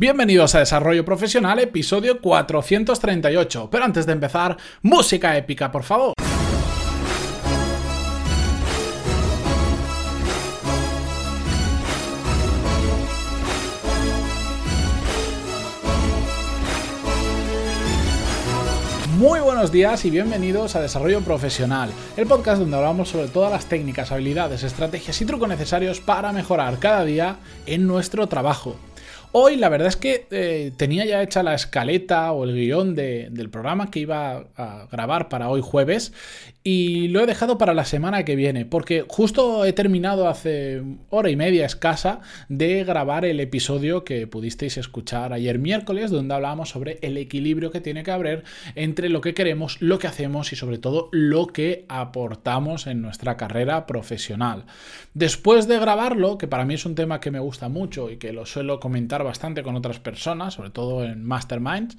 Bienvenidos a Desarrollo Profesional, episodio 438. Pero antes de empezar, música épica, por favor. Muy buenos días y bienvenidos a Desarrollo Profesional, el podcast donde hablamos sobre todas las técnicas, habilidades, estrategias y trucos necesarios para mejorar cada día en nuestro trabajo. Hoy la verdad es que eh, tenía ya hecha la escaleta o el guion del programa que iba a grabar para hoy jueves y lo he dejado para la semana que viene porque justo he terminado hace hora y media escasa de grabar el episodio que pudisteis escuchar ayer miércoles donde hablábamos sobre el equilibrio que tiene que haber entre lo que queremos, lo que hacemos y sobre todo lo que aportamos en nuestra carrera profesional. Después de grabarlo, que para mí es un tema que me gusta mucho y que lo suelo comentar bastante con otras personas, sobre todo en masterminds,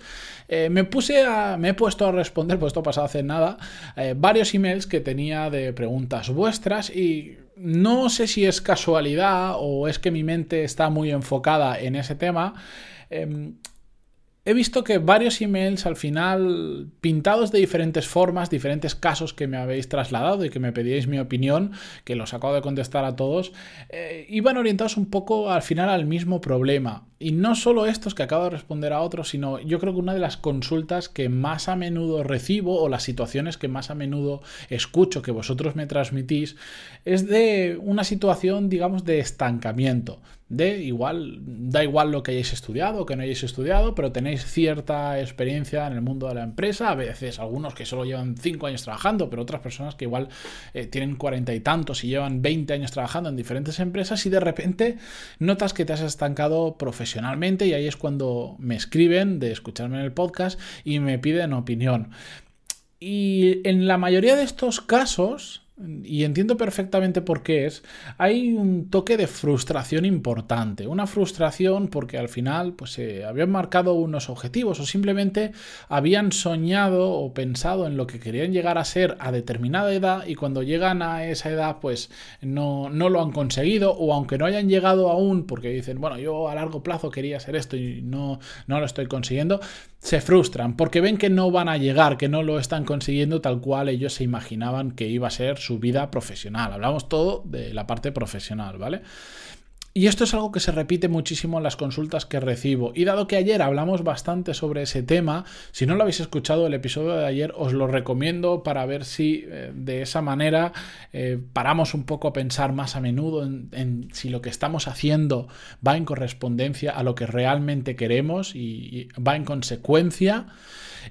eh, me puse a, me he puesto a responder, pues esto pasado hace nada, eh, varios emails que tenía de preguntas vuestras y no sé si es casualidad o es que mi mente está muy enfocada en ese tema. Em, he visto que varios emails al final pintados de diferentes formas, diferentes casos que me habéis trasladado y que me pedíais mi opinión, que los acabo de contestar a todos, eh, iban orientados un poco al final al mismo problema. Y no solo estos que acabo de responder a otros, sino yo creo que una de las consultas que más a menudo recibo o las situaciones que más a menudo escucho que vosotros me transmitís es de una situación, digamos, de estancamiento. De igual, da igual lo que hayáis estudiado o que no hayáis estudiado, pero tenéis cierta experiencia en el mundo de la empresa. A veces algunos que solo llevan 5 años trabajando, pero otras personas que igual eh, tienen cuarenta y tantos y llevan 20 años trabajando en diferentes empresas y de repente notas que te has estancado profesionalmente y ahí es cuando me escriben de escucharme en el podcast y me piden opinión. Y en la mayoría de estos casos, y entiendo perfectamente por qué es, hay un toque de frustración importante. Una frustración porque al final pues, se habían marcado unos objetivos o simplemente habían soñado o pensado en lo que querían llegar a ser a determinada edad y cuando llegan a esa edad pues no, no lo han conseguido o aunque no hayan llegado aún porque dicen, bueno, yo a largo plazo quería ser esto y no, no lo estoy consiguiendo, se frustran porque ven que no van a llegar, que no lo están consiguiendo tal cual ellos se imaginaban que iba a ser su vida profesional. Hablamos todo de la parte profesional, ¿vale? Y esto es algo que se repite muchísimo en las consultas que recibo. Y dado que ayer hablamos bastante sobre ese tema, si no lo habéis escuchado el episodio de ayer, os lo recomiendo para ver si eh, de esa manera eh, paramos un poco a pensar más a menudo en, si lo que estamos haciendo va en correspondencia a lo que realmente queremos y, va en consecuencia.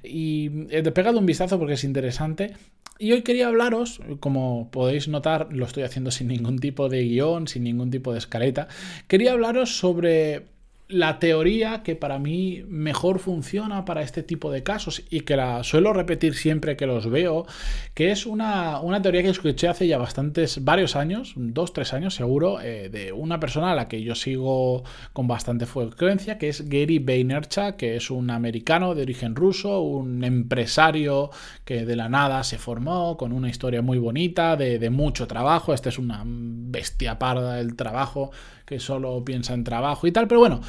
Y he pegado un vistazo porque es interesante y hoy quería hablaros, como podéis notar, lo estoy haciendo sin ningún tipo de guion, sin ningún tipo de escaleta, quería hablaros sobre la teoría que para mí mejor funciona para este tipo de casos y que la suelo repetir siempre que los veo, que es una, teoría que escuché hace ya bastantes, varios años, dos, tres años seguro, eh, de una persona a la que yo sigo con bastante frecuencia, que es Gary Vaynerchuk, que es un americano de origen ruso, un empresario que de la nada se formó con una historia muy bonita, de, de mucho trabajo, este es una bestia parda del trabajo, que solo piensa en trabajo y tal, pero bueno,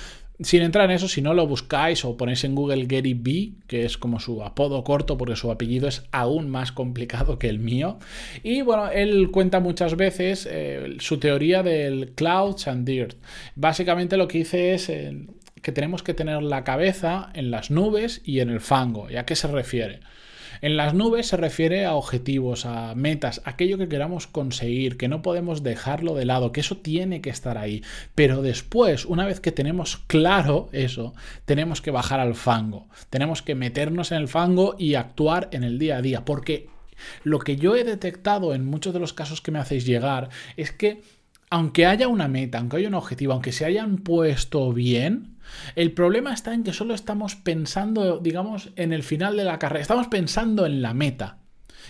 sin entrar en eso, si no lo buscáis o ponéis en Google Gary B, que es como su apodo corto, porque su apellido es aún más complicado que el mío. Y bueno, él cuenta muchas veces eh, su teoría del clouds and dirt. Básicamente lo que dice es eh, que tenemos que tener la cabeza en las nubes y en el fango. ¿Y a qué se refiere? En las nubes se refiere a objetivos, a metas, aquello que queramos conseguir, que no podemos dejarlo de lado, que eso tiene que estar ahí. Pero después, una vez que tenemos claro eso, tenemos que bajar al fango, tenemos que meternos en el fango y actuar en el día a día, porque lo que yo he detectado en muchos de los casos que me hacéis llegar es que aunque haya una meta, aunque haya un objetivo, aunque se hayan puesto bien, el problema está en que solo estamos pensando, digamos, en el final de la carrera, estamos pensando en la meta.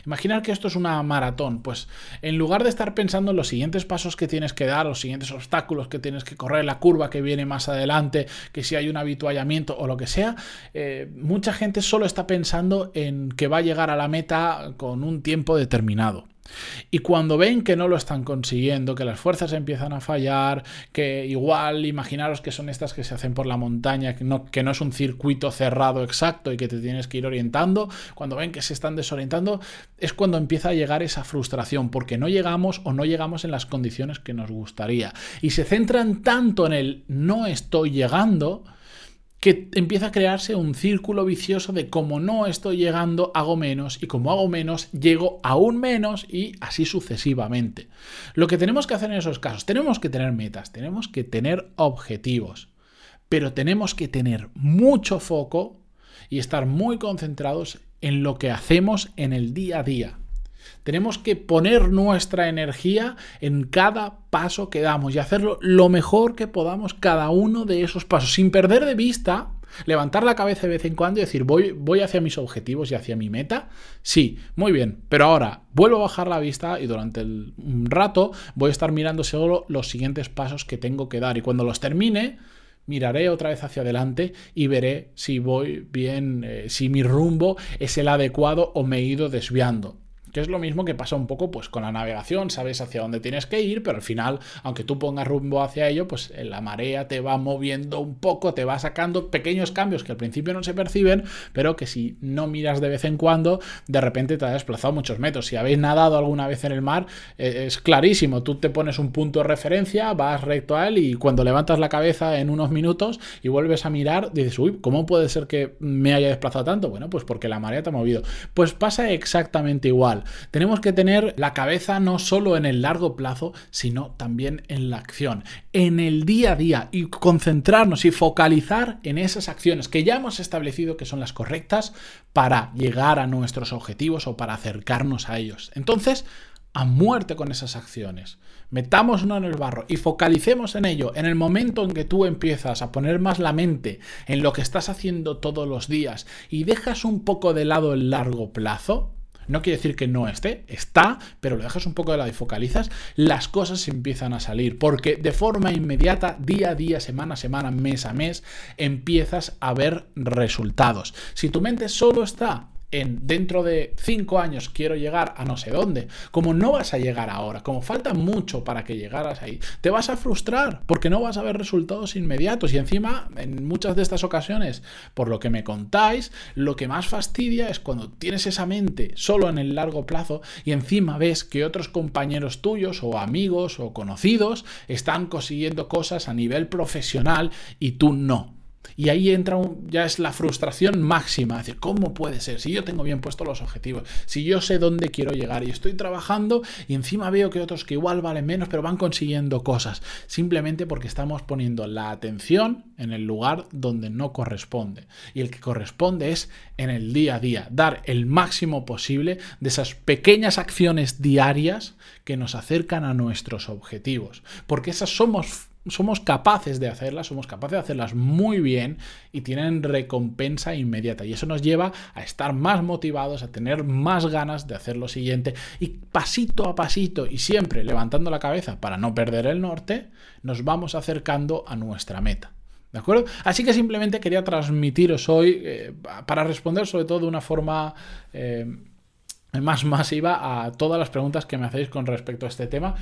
Imaginar que esto es una maratón, pues en lugar de estar pensando en los siguientes pasos que tienes que dar, los siguientes obstáculos que tienes que correr, la curva que viene más adelante, que si hay un habituallamiento o lo que sea, eh, mucha gente solo está pensando en que va a llegar a la meta con un tiempo determinado. Y cuando ven que no lo están consiguiendo, que las fuerzas empiezan a fallar, que igual imaginaros que son estas que se hacen por la montaña, que no, que no es un circuito cerrado exacto y que te tienes que ir orientando, cuando ven que se están desorientando, es cuando empieza a llegar esa frustración, porque no llegamos o no llegamos en las condiciones que nos gustaría. Y se centran tanto en el no estoy llegando, que empieza a crearse un círculo vicioso de como no estoy llegando, hago menos, y como hago menos, llego aún menos, y así sucesivamente. Lo que tenemos que hacer en esos casos, tenemos que tener metas, tenemos que tener objetivos, pero tenemos que tener mucho foco y estar muy concentrados en lo que hacemos en el día a día. Tenemos que poner nuestra energía en cada paso que damos y hacerlo lo mejor que podamos cada uno de esos pasos, sin perder de vista Levantar la cabeza de vez en cuando y decir, voy, voy hacia mis objetivos y hacia mi meta. Sí, muy bien, pero ahora vuelvo a bajar la vista y durante el, un rato voy a estar mirando solo los siguientes pasos que tengo que dar. Y cuando los termine, miraré otra vez hacia adelante y veré si voy bien, eh, si mi rumbo es el adecuado o me he ido desviando. Que es lo mismo que pasa un poco pues con la navegación, sabes hacia dónde tienes que ir, pero al final, aunque tú pongas rumbo hacia ello, pues eh, la marea te va moviendo un poco, te va sacando pequeños cambios que al principio no se perciben, pero que si no miras de vez en cuando, de repente te ha desplazado muchos metros. Si habéis nadado alguna vez en el mar, eh, es clarísimo, tú te pones un punto de referencia, vas recto a él y cuando levantas la cabeza en unos minutos y vuelves a mirar, dices, uy, ¿cómo puede ser que me haya desplazado tanto? Bueno, pues porque la marea te ha movido. Pues pasa exactamente igual. Tenemos que tener la cabeza no solo en el largo plazo, sino también en la acción, en el día a día y concentrarnos y focalizar en esas acciones que ya hemos establecido que son las correctas para llegar a nuestros objetivos o para acercarnos a ellos. Entonces, a muerte con esas acciones. Metámonos en el barro y focalicemos en ello. En el momento en que tú empiezas a poner más la mente en lo que estás haciendo todos los días y dejas un poco de lado el largo plazo, no quiere decir que no esté, está, pero lo dejas un poco de lado y focalizas, las cosas empiezan a salir, porque de forma inmediata, día a día, semana a semana, mes a mes, empiezas a ver resultados. Si tu mente solo está en dentro de cinco años quiero llegar a no sé dónde, como no vas a llegar ahora, como falta mucho para que llegaras ahí, te vas a frustrar porque no vas a ver resultados inmediatos y encima en muchas de estas ocasiones, por lo que me contáis, lo que más fastidia es cuando tienes esa mente solo en el largo plazo y encima ves que otros compañeros tuyos o amigos o conocidos están consiguiendo cosas a nivel profesional y tú no. Y ahí entra ya es la frustración máxima. Es decir, ¿cómo puede ser? Si yo tengo bien puestos los objetivos, si yo sé dónde quiero llegar y estoy trabajando y encima veo que otros que igual valen menos, pero van consiguiendo cosas. Simplemente porque estamos poniendo la atención en el lugar donde no corresponde. Y el que corresponde es en el día a día, dar el máximo posible de esas pequeñas acciones diarias que nos acercan a nuestros objetivos. Porque esas somos somos capaces de hacerlas, somos capaces de hacerlas muy bien y tienen recompensa inmediata. Y eso nos lleva a estar más motivados, a tener más ganas de hacer lo siguiente. Y pasito a pasito y siempre levantando la cabeza para no perder el norte, nos vamos acercando a nuestra meta. ¿De acuerdo? Así que simplemente quería transmitiros hoy, eh, para responder sobre todo de una forma eh, más masiva a todas las preguntas que me hacéis con respecto a este tema,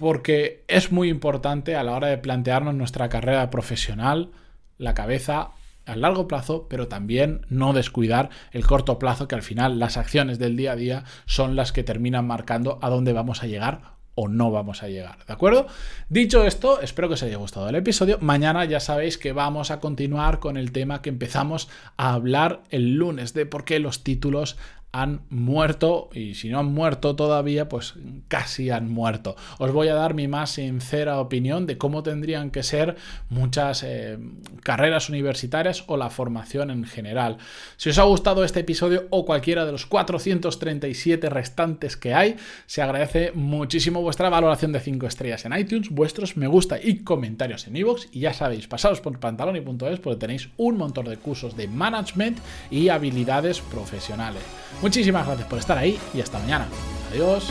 porque es muy importante a la hora de plantearnos nuestra carrera profesional, la cabeza a largo plazo, pero también no descuidar el corto plazo, que al final las acciones del día a día son las que terminan marcando a dónde vamos a llegar o no vamos a llegar, ¿de acuerdo? Dicho esto, espero que os haya gustado el episodio. Mañana ya sabéis que vamos a continuar con el tema que empezamos a hablar el lunes de por qué los títulos han muerto y si no han muerto todavía, pues casi han muerto. Os voy a dar mi más sincera opinión de cómo tendrían que ser muchas eh, carreras universitarias o la formación en general. Si os ha gustado este episodio o cualquiera de los 437 restantes que hay, se agradece muchísimo vuestra valoración de 5 estrellas en iTunes, vuestros me gusta y comentarios en iVoox y ya sabéis, pasados por pantaloni.es porque tenéis un montón de cursos de management y habilidades profesionales. Muchísimas gracias por estar ahí y hasta mañana. Adiós.